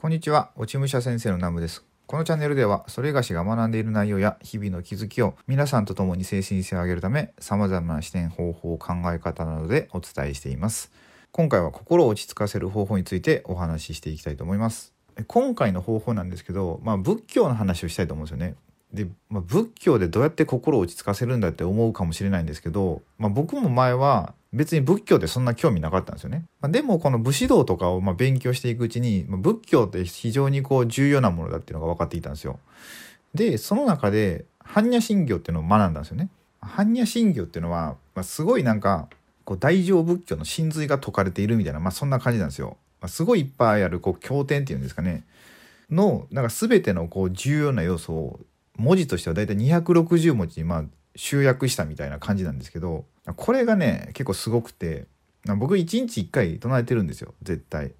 こんにちは、落ち武者先生のナムです。このチャンネルでは、それがしが学んでいる内容や日々の気づきを皆さんと共に精神性を上げるため、様々な視点、方法、考え方などでお伝えしています。今回は心を落ち着かせる方法についてお話ししていきたいと思います。今回の方法なんですけど、まあ仏教の話をしたいと思うんですよね。で、まあ、仏教でどうやって心を落ち着かせるんだって思うかもしれないんですけど、まあ、僕も前は別に仏教ってそんな興味なかったんですよね。まあ、でもこの武士道とかをまあ勉強していくうちに、まあ、仏教って非常にこう重要なものだっていうのが分かっていたんですよ。で、その中で般若心経っていうのを学んだんですよね。般若心経っていうのは、まあ、すごいなんかこう大乗仏教の真髄が説かれているみたいな、まあ、そんな感じなんですよ。まあ、すごいいっぱいあるこう経典っていうんですかね。のなんか全てのこう重要な要素を文字としてはだいたい260文字にまあ集約したみたいな感じなんですけどこれがね結構すごくて僕1日1回唱えてるんですよ絶対。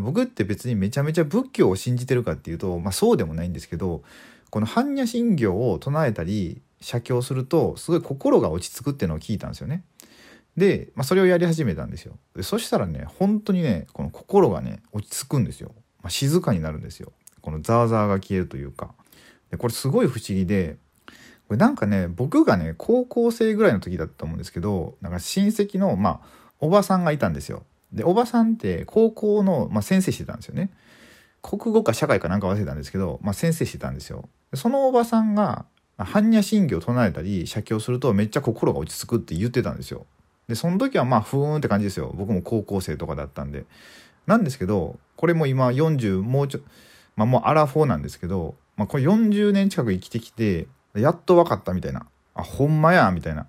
僕って別にめちゃめちゃ仏教を信じてるかっていうと、まあ、そうでもないんですけどこの般若心経を唱えたり写経するとすごい心が落ち着くっていうのを聞いたんですよね。で、まあ、それをやり始めたんですよ。でそしたらね本当にねこの心がね落ち着くんですよ。まあ、静かになるんですよ。このザーザーが消えるというか。でこれすごい不思議でこれなんかね僕がね高校生ぐらいの時だったと思うんですけどなんか親戚のまあおばさんがいたんですよ。でおばさんって高校の、まあ、先生してたんですよね。国語か社会かなんか忘れたんですけど、まあ、先生してたんですよ。そのおばさんが般若心経を唱えたり写経するとめっちゃ心が落ち着くって言ってたんですよ。でその時はまあふーんって感じですよ。僕も高校生とかだったんで。なんですけどこれも今40もうちょまあもうアラフォーなんですけどまあ、これ40年近く生きてきてやっと分かったみたいな。あほんまやみたいな。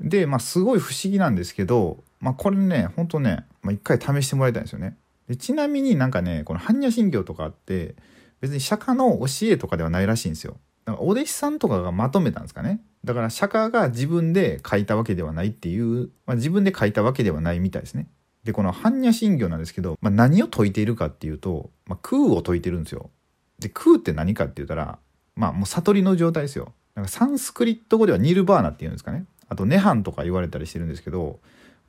でまあすごい不思議なんですけどまあこれねほんとね、まあ、一回試してもらいたいんですよね。でちなみになんかねこの般若心経とかって別に釈迦の教えとかではないらしいんですよ。だからお弟子さんとかがまとめたんですかね。だから釈迦が自分で書いたわけではないっていう、まあ、自分で書いたわけではないみたいですね。でこの般若心経なんですけど、まあ、何を説いているかっていうと、まあ、空を説いてるんですよ。で空って何かって言ったらまあもう悟りの状態ですよ。なんかサンスクリット語ではニルバーナっていうんですかね。あとネハンとか言われたりしてるんですけど、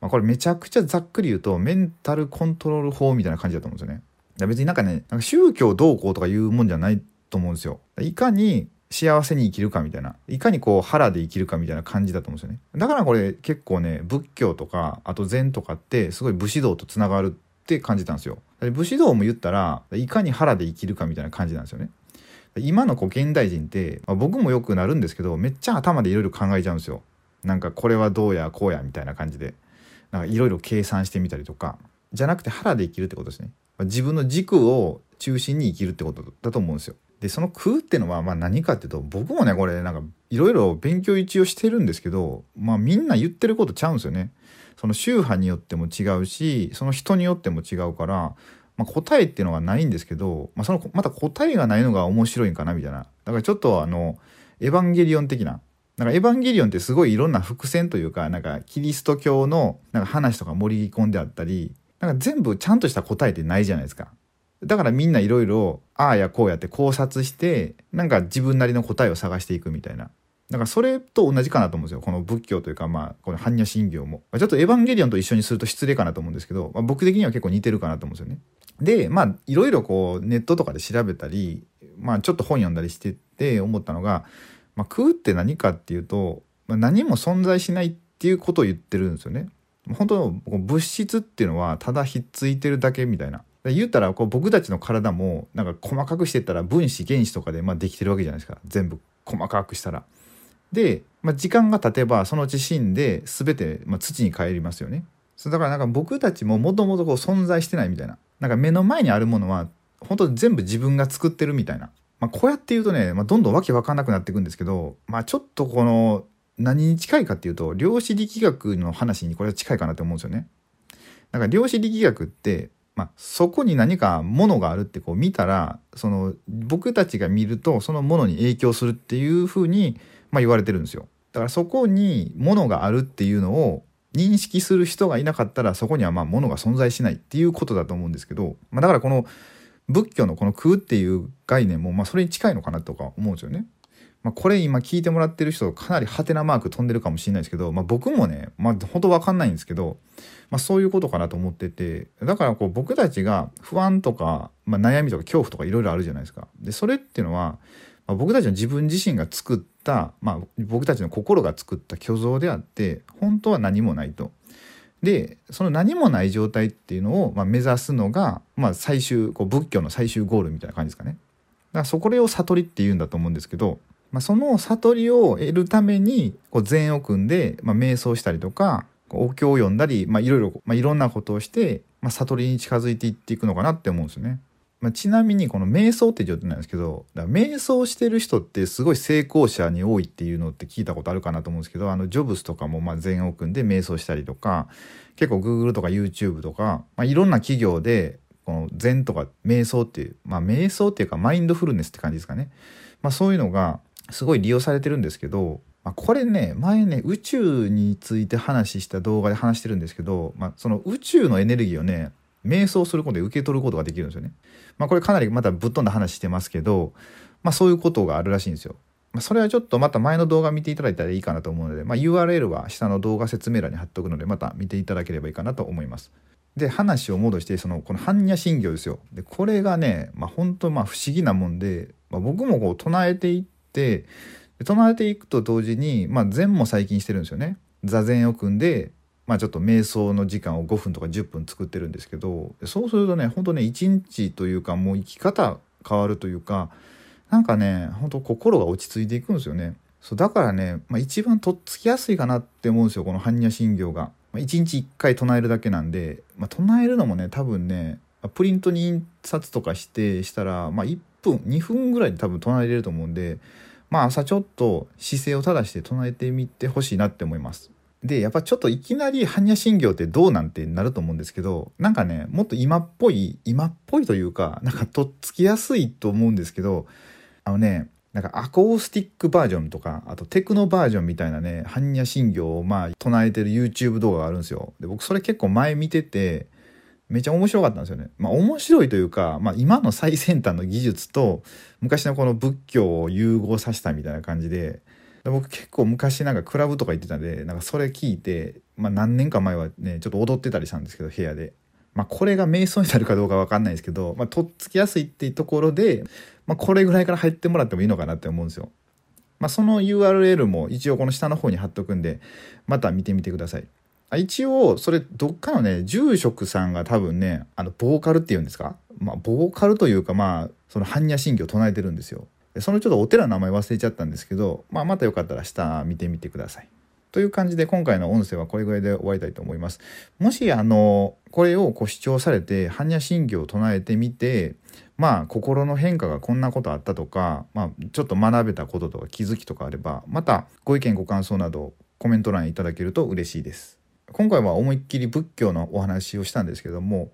まあ、これめちゃくちゃざっくり言うとメンタルコントロール法みたいな感じだと思うんですよね。別になんかねなんか宗教どうこうとかいうもんじゃないと思うんですよ。いかに幸せに生きるかみたいな。いかにこう腹で生きるかみたいな感じだと思うんですよね。だからこれ結構ね仏教とかあと禅とかってすごい武士道とつながるって感じたんですよ。武士道も言ったらいかに腹で生きるかみたいな感じなんですよね。今のこう現代人って、まあ、僕もよくなるんですけどめっちゃ頭でいろいろ考えちゃうんですよ。なんかこれはどうやこうやみたいな感じで。いろいろ計算してみたりとか。じゃなくて腹で生きるってことですね。自分の軸を中心に生きるってことだと思うんですよ。でその空ってのはまあ何かっていうと僕もねこれなんかいろいろ勉強一応してるんですけどまあみんな言ってることちゃうんですよね。その宗派によっても違うしその人によっても違うから、まあ、答えっていうのがないんですけど、まあ、そのまた答えがないのが面白いんかなみたいなだからちょっとあのエヴァンゲリオン的ななんかエヴァンゲリオンってすごいいろんな伏線というかなんかキリスト教のなんか話とか盛り込んであったりなんか全部ちゃんとした答えってないじゃないですか。だからみんないろいろああやこうやって考察してなんか自分なりの答えを探していくみたいなだからそれと同じかなと思うんですよ。この仏教というか、まあ、この般若心経も。ちょっとエヴァンゲリオンと一緒にすると失礼かなと思うんですけど、まあ、僕的には結構似てるかなと思うんですよね。で、まあ、いろいろこう、ネットとかで調べたり、まあ、ちょっと本読んだりしてて思ったのが、まあ、空って何かっていうと、まあ、何も存在しないっていうことを言ってるんですよね。本当物質っていうのはただひっついてるだけみたいな。言ったらこう僕たちの体もなんか細かくしてったら分子原子とかでまあできてるわけじゃないですか全部細かくしたら。で、まあ、時間が経てばそのうち死んで全て、まあ、土に帰りますよね。だからなんか僕たちももともと存在してないみたいな。なんか目の前にあるものは本当全部自分が作ってるみたいな。まあ、こうやって言うとね、まあ、どんどんわけわかんなくなっていくんですけど、まあ、ちょっとこの何に近いかっていうと量子力学の話にこれは近いかなと思うんですよね。だから量子力学ってまあ、そこに何かものがあるってこう見たらその僕たちが見るとそのものに影響するっていうふうに、まあ、言われてるんですよだからそこにものがあるっていうのを認識する人がいなかったらそこにはまあものが存在しないっていうことだと思うんですけど、まあ、だからこの仏教のこの空っていう概念もまあそれに近いのかなとか思うんですよね。まあ、これ今聞いてもらってる人かなりハテナマーク飛んでるかもしれないですけど、まあ、僕もね、まあ、本当わかんないんですけど、まあ、そういうことかなと思っててだからこう僕たちが不安とか、まあ、悩みとか恐怖とかいろいろあるじゃないですか。でそれっていうのは、僕たちの自分自身が作った、まあ、僕たちの心が作った虚像であって本当は何もないと。でその何もない状態っていうのを、まあ、目指すのが、まあ、最終こう仏教の最終ゴールみたいな感じですかね。だからそこれを悟りって言うんだと思うんですけどまあ、その悟りを得るためにこう禅を組んで、まあ、瞑想したりとかお経を読んだり、まあ、いろいろ、まあ、いろんなことをして、まあ、悟りに近づいていっていくのかなって思うんですよね。まあ、ちなみにこの瞑想って状態なんですけど瞑想してる人ってすごい成功者に多いっていうのって聞いたことあるかなと思うんですけどあのジョブスとかもまあ禅を組んで瞑想したりとか結構 Google とか YouTube とか、まあ、いろんな企業でこの禅とか瞑想っていうまあ瞑想っていうかマインドフルネスって感じですかね、まあ、そういうのがすごい利用されてるんですけど、まあ、これね前ね宇宙について話した動画で話してるんですけど、まあ、その宇宙のエネルギーをね瞑想することで受け取ることができるんですよね。まあ、これかなりまたぶっ飛んだ話してますけど、まあ、そういうことがあるらしいんですよ。まあ、それはちょっとまた前の動画見ていただいたらいいかなと思うので、まあ、URL は下の動画説明欄に貼っとくのでまた見ていただければいいかなと思います。で話を戻してそのこの般若心経ですよ。でこれがね、まあ、本当まあ不思議なもんで、まあ、僕もこう唱えていって唱えていくと同時に、まあ、禅も最近してるんですよね。座禅を組んで、まあ、ちょっと瞑想の時間を5分とか10分作ってるんですけどそうするとねほんとね一日というかもう生き方変わるというかなんかねほんと心が落ち着いていくんですよね。そうだからね、まあ、一番とっつきやすいかなって思うんですよこの般若心経が。まあ、1日1回唱えるだけなんで、まあ、唱えるのもね多分ねプリントに印刷とかしてしたら、まあ、1分2分ぐらいで多分唱えれると思うんでまあ朝ちょっと姿勢を正して唱えてみてほしいなって思います。でやっぱちょっといきなり般若心経ってどうなんてなると思うんですけどなんかねもっと今っぽい今っぽいというかなんかとっつきやすいと思うんですけどあのねなんかアコースティックバージョンとかあとテクノバージョンみたいなね般若心経をまあ唱えてる YouTube 動画があるんですよ。で僕それ結構前見ててめちゃ面白かったんですよね。まあ面白いというか、まあ今の最先端の技術と昔のこの仏教を融合させたみたいな感じ、で僕結構昔なんかクラブとか行ってたんで、なんかそれ聞いて、まあ何年か前はね、ちょっと踊ってたりしたんですけど、部屋で。まあこれが瞑想になるかどうかわかんないですけど、まあとっつきやすいっていうところで、まあこれぐらいから入ってもらってもいいのかなって思うんですよ。まあその URL も一応この下の方に貼っとくんで、また見てみてください。一応それどっかのね住職さんが多分ねあのボーカルっていうんですか？まあボーカルというかまあその般若心経を唱えてるんですよそのちょっとお寺の名前忘れちゃったんですけど、まあ、またよかったら下見てみてください。という感じで今回の音声はこれぐらいで終わりたいと思います。もしあのこれをこう視聴されて般若心経を唱えてみてまあ心の変化がこんなことあったとか、まあ、ちょっと学べたこととか気づきとかあればまたご意見ご感想などコメント欄にいただけると嬉しいです。今回は思いっきり仏教のお話をしたんですけども、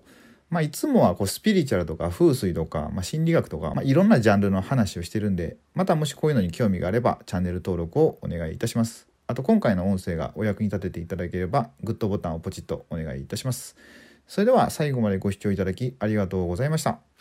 まあ、いつもはこうスピリチュアルとか風水とか、まあ、心理学とか、まあ、いろんなジャンルの話をしてるんでまたもしこういうのに興味があればチャンネル登録をお願いいたします。あと今回の音声がお役に立てていただければグッドボタンをポチッとお願いいたします。それでは最後までご視聴いただきありがとうございました。